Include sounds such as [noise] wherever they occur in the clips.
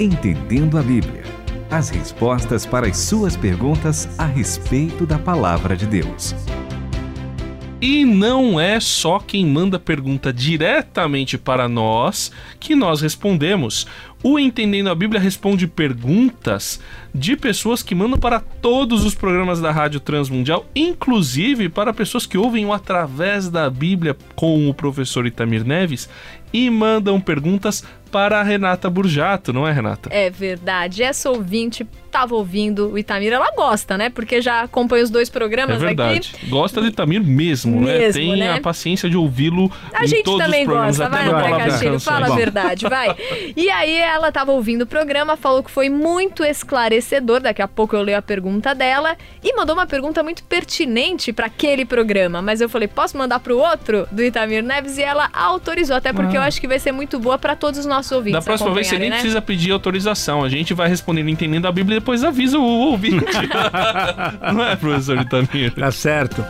Entendendo a Bíblia. As respostas para as suas perguntas a respeito da palavra de Deus. E não é só quem manda pergunta diretamente para nós que nós respondemos. O Entendendo a Bíblia responde perguntas de pessoas que mandam para todos os programas da Rádio Transmundial, inclusive para pessoas que ouvem o Através da Bíblia com o professor Itamir Neves e mandam perguntas para a Renata Burjato, não é, Renata? É verdade. Essa ouvinte estava ouvindo o Itamir, ela gosta, né? Porque já acompanha os dois programas. É verdade. Aqui. Gosta do Itamir mesmo, mesmo né? Tem né? a paciência de ouvi-lo A gente também gosta, vai, André Castilho, fala a verdade, vai. [laughs] E aí ela estava ouvindo o programa, falou que foi muito esclarecedor, daqui a pouco eu leio a pergunta dela, e mandou uma pergunta muito pertinente para aquele programa, mas eu falei, posso mandar pro outro, do Itamir Neves? E ela autorizou, até porque Ah. eu acho que vai ser muito boa para todos os nossos ouvintes Da próxima vez você nem né? precisa pedir autorização. A gente vai respondendo entendendo a Bíblia e depois avisa o ouvinte. [laughs] não é, professor Itamir? Tá certo.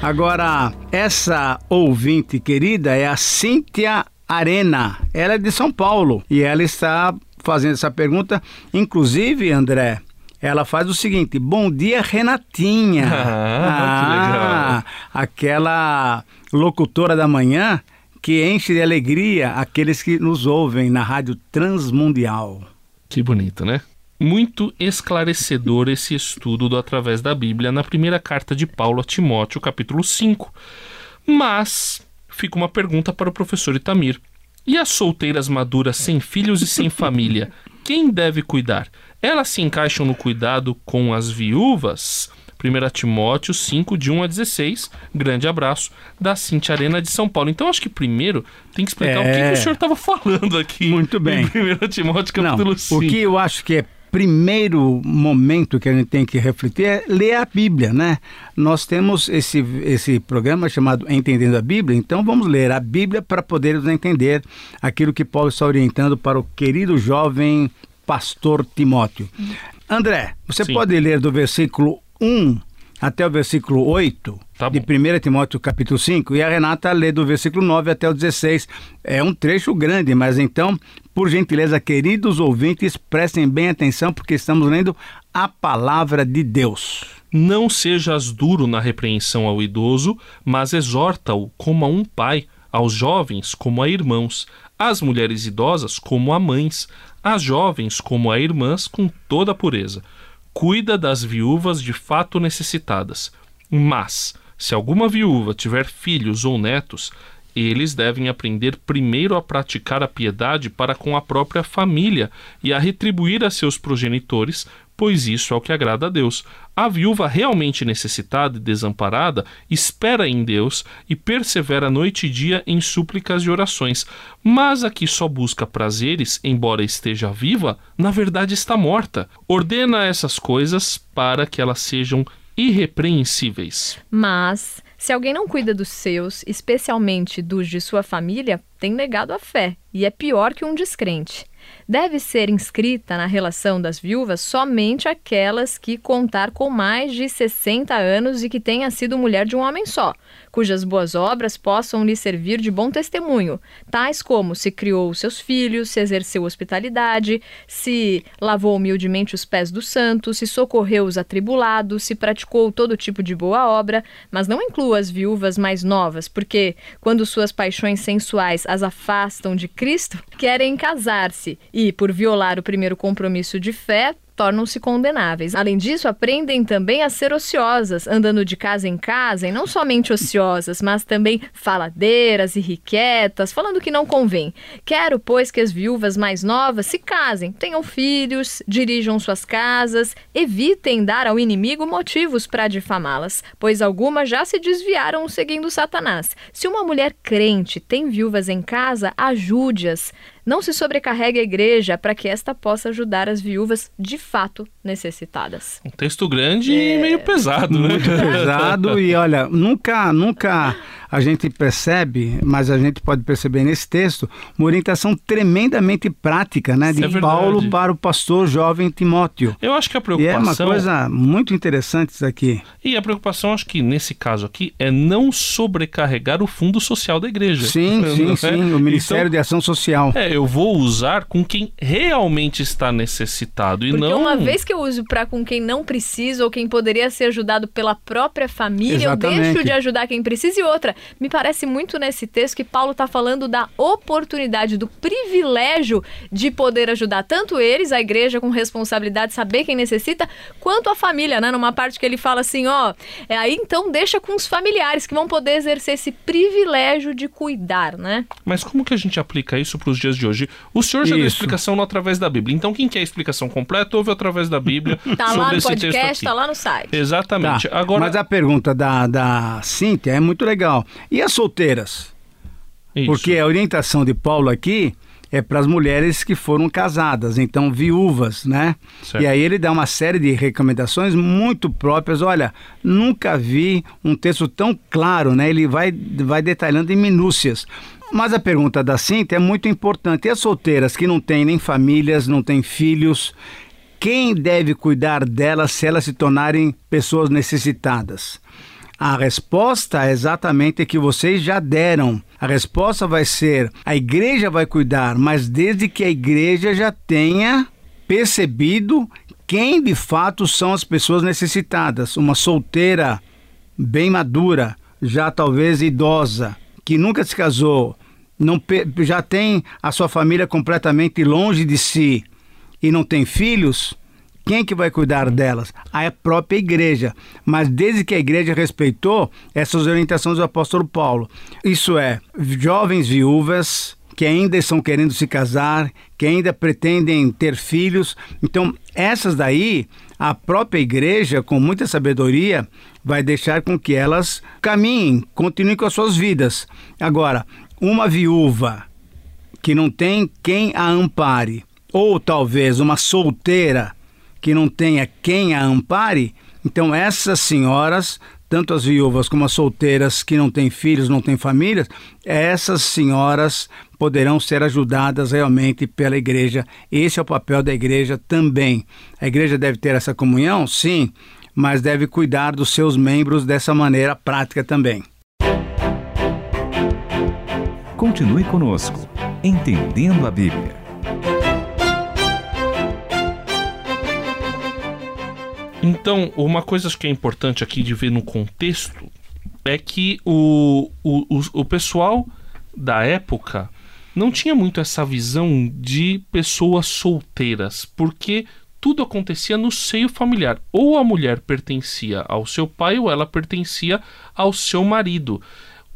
Agora, essa ouvinte querida é a Cíntia Arena. Ela é de São Paulo e ela está fazendo essa pergunta. Inclusive, André, ela faz o seguinte: Bom dia, Renatinha. [laughs] Ah, que legal. aquela locutora da manhã que enche de alegria aqueles que nos ouvem na Rádio Transmundial. Que bonito, né? Muito esclarecedor esse estudo do Através da Bíblia na primeira carta de Paulo a Timóteo, capítulo 5. Mas fica uma pergunta para o professor Itamir. E as solteiras maduras sem filhos e sem família, quem deve cuidar? Elas se encaixam no cuidado com as viúvas? 1 Timóteo 5, de 1 a 16. Grande abraço da Cintia Arena de São Paulo. Então, acho que primeiro tem que explicar o que, É. que o senhor estava falando aqui. Muito bem. Em 1 Timóteo capítulo Não, 5. o que eu acho que é primeiro momento que a gente tem que refletir é ler a Bíblia, né? Nós temos esse, esse programa chamado Entendendo a Bíblia, então vamos ler a Bíblia para podermos entender aquilo que Paulo está orientando para o querido jovem pastor Timóteo. André, você Sim. pode ler do versículo 1 até o versículo 8 Tá de bom. 1 Timóteo capítulo 5 e a Renata lê do versículo 9 até o 16. É um trecho grande, mas então, por gentileza, queridos ouvintes, prestem bem atenção porque estamos lendo a palavra de Deus. Não sejas duro na repreensão ao idoso, mas exorta-o como a um pai, aos jovens como a irmãos, às mulheres idosas como a mães, às jovens como a irmãs com toda a pureza. Cuida das viúvas de fato necessitadas. Mas, se alguma viúva tiver filhos ou netos, eles devem aprender primeiro a praticar a piedade para com a própria família e a retribuir a seus progenitores, pois isso é o que agrada a Deus. A viúva realmente necessitada e desamparada espera em Deus e persevera noite e dia em súplicas e orações. Mas a que só busca prazeres, embora esteja viva, na verdade está morta. Ordena essas coisas para que elas sejam irrepreensíveis. Mas, se alguém não cuida dos seus, especialmente dos de sua família, tem negado a fé e é pior que um descrente. Deve ser inscrita na relação das viúvas somente aquelas que contar com mais de 60 anos e que tenha sido mulher de um homem só, cujas boas obras possam lhe servir de bom testemunho, tais como se criou seus filhos, se exerceu hospitalidade, se lavou humildemente os pés dos santos, se socorreu os atribulados, se praticou todo tipo de boa obra, mas não inclua as viúvas mais novas, porque quando suas paixões sensuais as afastam de Cristo, querem casar-se e, por violar o primeiro compromisso de fé, tornam-se condenáveis. Além disso, aprendem também a ser ociosas, andando de casa em casa, e não somente ociosas, mas também faladeiras e irrequietas, falando que não convém. Quero, pois, que as viúvas mais novas se casem, tenham filhos, dirijam suas casas, evitem dar ao inimigo motivos para difamá-las, pois algumas já se desviaram seguindo Satanás. Se uma mulher crente tem viúvas em casa, ajude-as. Não se sobrecarregue a igreja para que esta possa ajudar as viúvas de fato necessitadas. Um texto grande é... e meio pesado, né? Muito pesado e olha, nunca, nunca a gente percebe, mas a gente pode perceber nesse texto, uma orientação tremendamente prática, né, de é Paulo para o pastor jovem Timóteo. Eu acho que a preocupação... E é uma coisa muito interessante isso aqui. E a preocupação, acho que nesse caso aqui, é não sobrecarregar o fundo social da igreja. Sim, [laughs] sim, é? sim, o Ministério então, de Ação Social. É, eu vou usar com quem realmente está necessitado e Porque não... uma vez que eu uso para com quem não precisa ou quem poderia ser ajudado pela própria família, Exatamente. eu deixo de ajudar quem precisa e outra me parece muito nesse texto que Paulo está falando da oportunidade, do privilégio de poder ajudar tanto eles, a igreja com responsabilidade, saber quem necessita, quanto a família, né? Numa parte que ele fala assim, ó, é, aí então deixa com os familiares que vão poder exercer esse privilégio de cuidar, né? Mas como que a gente aplica isso para os dias de hoje? O senhor já isso. deu explicação no através da Bíblia. Então quem quer a explicação completa ouve através da Bíblia [laughs] tá sobre lá no esse podcast, texto aqui. Tá lá no site. Exatamente. Tá. Agora... Mas a pergunta da, da Cíntia é muito legal. E as solteiras? Isso. Porque a orientação de Paulo aqui é para as mulheres que foram casadas, então viúvas, né? Certo. E aí ele dá uma série de recomendações muito próprias. Olha, nunca vi um texto tão claro, né? Ele vai, vai detalhando em minúcias. Mas a pergunta da Cinta é muito importante. E as solteiras que não têm nem famílias, não têm filhos, quem deve cuidar delas se elas se tornarem pessoas necessitadas? A resposta é exatamente que vocês já deram. A resposta vai ser: a igreja vai cuidar, mas desde que a igreja já tenha percebido quem de fato são as pessoas necessitadas. Uma solteira bem madura, já talvez idosa, que nunca se casou, não já tem a sua família completamente longe de si e não tem filhos, quem que vai cuidar delas? A própria igreja. Mas desde que a igreja respeitou essas orientações do apóstolo Paulo. Isso é, jovens viúvas que ainda estão querendo se casar, que ainda pretendem ter filhos. Então, essas daí, a própria igreja, com muita sabedoria, vai deixar com que elas caminhem, continuem com as suas vidas. Agora, uma viúva que não tem quem a ampare, ou talvez uma solteira que não tenha quem a ampare, então essas senhoras, tanto as viúvas como as solteiras que não têm filhos, não têm famílias, essas senhoras poderão ser ajudadas realmente pela igreja. Esse é o papel da igreja também. A igreja deve ter essa comunhão? Sim, mas deve cuidar dos seus membros dessa maneira prática também. Continue conosco, entendendo a Bíblia. Então, uma coisa que é importante aqui de ver no contexto é que o, o, o, pessoal da época não tinha muito essa visão de pessoas solteiras, porque tudo acontecia no seio familiar. Ou a mulher pertencia ao seu pai ou ela pertencia ao seu marido.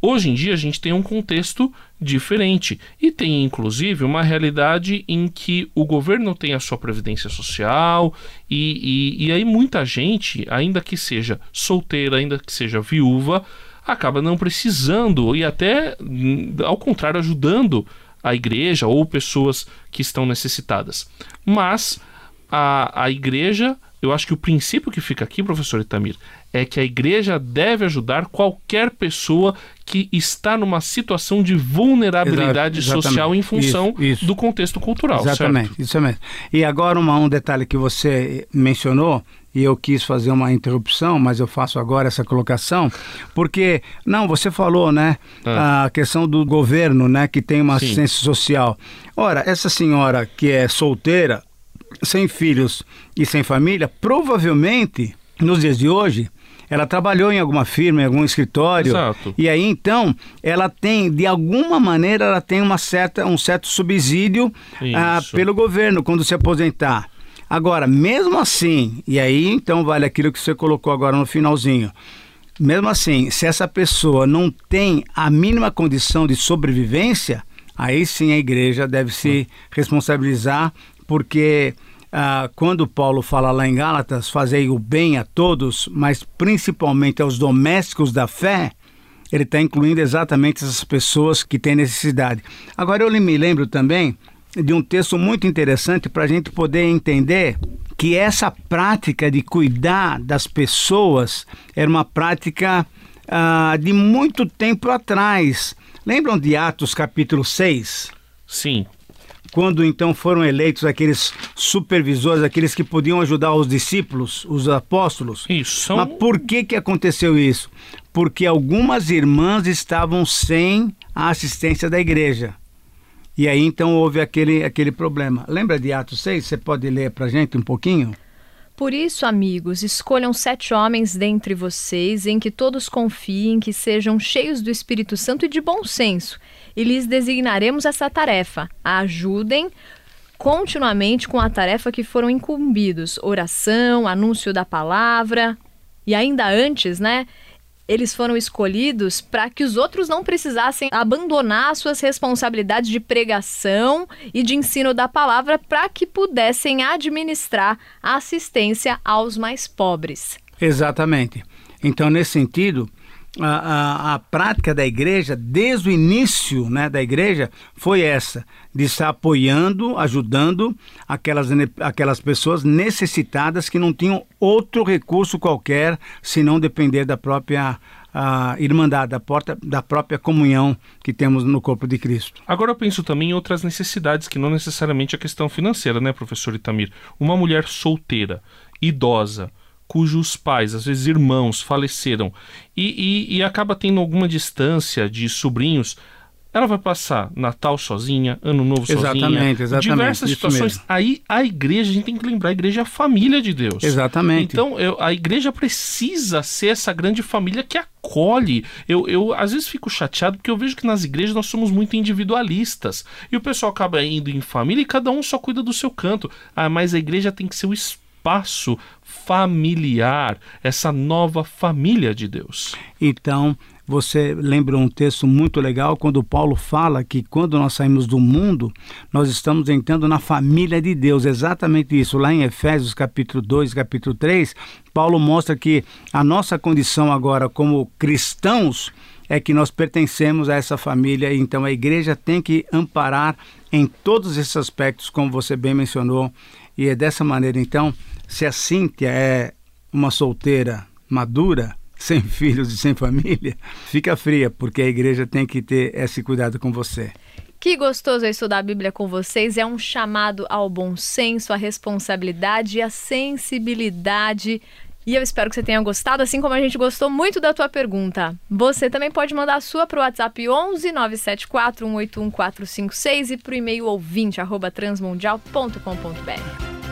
Hoje em dia a gente tem um contexto diferente e tem inclusive uma realidade em que o governo tem a sua previdência social e, e, e aí muita gente, ainda que seja solteira, ainda que seja viúva, acaba não precisando e até hum, ao contrário ajudando a igreja ou pessoas que estão necessitadas. Mas a, a igreja, eu acho que o princípio que fica aqui, professor Itamir, é que a igreja deve ajudar qualquer pessoa que está numa situação de vulnerabilidade Exato, social em função isso, isso. do contexto cultural. Exatamente, certo? isso mesmo. E agora uma, um detalhe que você mencionou, e eu quis fazer uma interrupção, mas eu faço agora essa colocação, porque, não, você falou, né, ah. a questão do governo, né, que tem uma Sim. assistência social. Ora, essa senhora que é solteira, sem filhos e sem família, provavelmente, nos dias de hoje, ela trabalhou em alguma firma, em algum escritório. Exato. E aí então ela tem, de alguma maneira, ela tem uma certa, um certo subsídio ah, pelo governo quando se aposentar. Agora, mesmo assim, e aí então vale aquilo que você colocou agora no finalzinho. Mesmo assim, se essa pessoa não tem a mínima condição de sobrevivência, aí sim a igreja deve se responsabilizar, porque ah, quando Paulo fala lá em Gálatas, fazei o bem a todos, mas principalmente aos domésticos da fé, ele está incluindo exatamente essas pessoas que têm necessidade. Agora eu me lembro também de um texto muito interessante para a gente poder entender que essa prática de cuidar das pessoas era uma prática ah, de muito tempo atrás. Lembram de Atos capítulo 6? Sim. Quando então foram eleitos aqueles supervisores, aqueles que podiam ajudar os discípulos, os apóstolos. Isso. São... Mas por que, que aconteceu isso? Porque algumas irmãs estavam sem a assistência da igreja. E aí então houve aquele, aquele problema. Lembra de Atos 6? Você pode ler para gente um pouquinho? Por isso, amigos, escolham sete homens dentre vocês em que todos confiem, que sejam cheios do Espírito Santo e de bom senso, e lhes designaremos essa tarefa. Ajudem continuamente com a tarefa que foram incumbidos: oração, anúncio da palavra. E ainda antes, né? eles foram escolhidos para que os outros não precisassem abandonar suas responsabilidades de pregação e de ensino da palavra para que pudessem administrar a assistência aos mais pobres. Exatamente. Então, nesse sentido, a, a, a, prática da igreja, desde o início né, da igreja, foi essa, de estar apoiando, ajudando aquelas, aquelas pessoas necessitadas que não tinham outro recurso qualquer senão depender da própria a irmandade, da, porta, da própria comunhão que temos no corpo de Cristo. Agora eu penso também em outras necessidades que não necessariamente a questão financeira, né, professor Itamir? Uma mulher solteira, idosa, cujos pais, às vezes irmãos, faleceram e, e, e acaba tendo alguma distância de sobrinhos ela vai passar Natal sozinha, Ano Novo sozinha. Exatamente, exatamente. Diversas situações. Aí a igreja, a gente tem que lembrar, a igreja é a família de Deus. Exatamente. Então eu, a igreja precisa ser essa grande família que acolhe. Eu, eu às vezes fico chateado porque eu vejo que nas igrejas nós somos muito individualistas. E o pessoal acaba indo em família e cada um só cuida do seu canto. Ah, mas a igreja tem que ser o espírito espaço familiar, essa nova família de Deus. Então, você lembra um texto muito legal quando Paulo fala que quando nós saímos do mundo, nós estamos entrando na família de Deus. Exatamente isso. Lá em Efésios capítulo 2, capítulo 3, Paulo mostra que a nossa condição agora como cristãos é que nós pertencemos a essa família, então a igreja tem que amparar em todos esses aspectos, como você bem mencionou, e é dessa maneira então se a Cíntia é uma solteira madura, [laughs] sem filhos e sem família, fica fria, porque a igreja tem que ter esse cuidado com você. Que gostoso é estudar a Bíblia com vocês. É um chamado ao bom senso, à responsabilidade e à sensibilidade. E eu espero que você tenha gostado, assim como a gente gostou muito da tua pergunta. Você também pode mandar a sua para o WhatsApp 11 974 181 456 e para o e-mail ouvinte transmundial.com.br.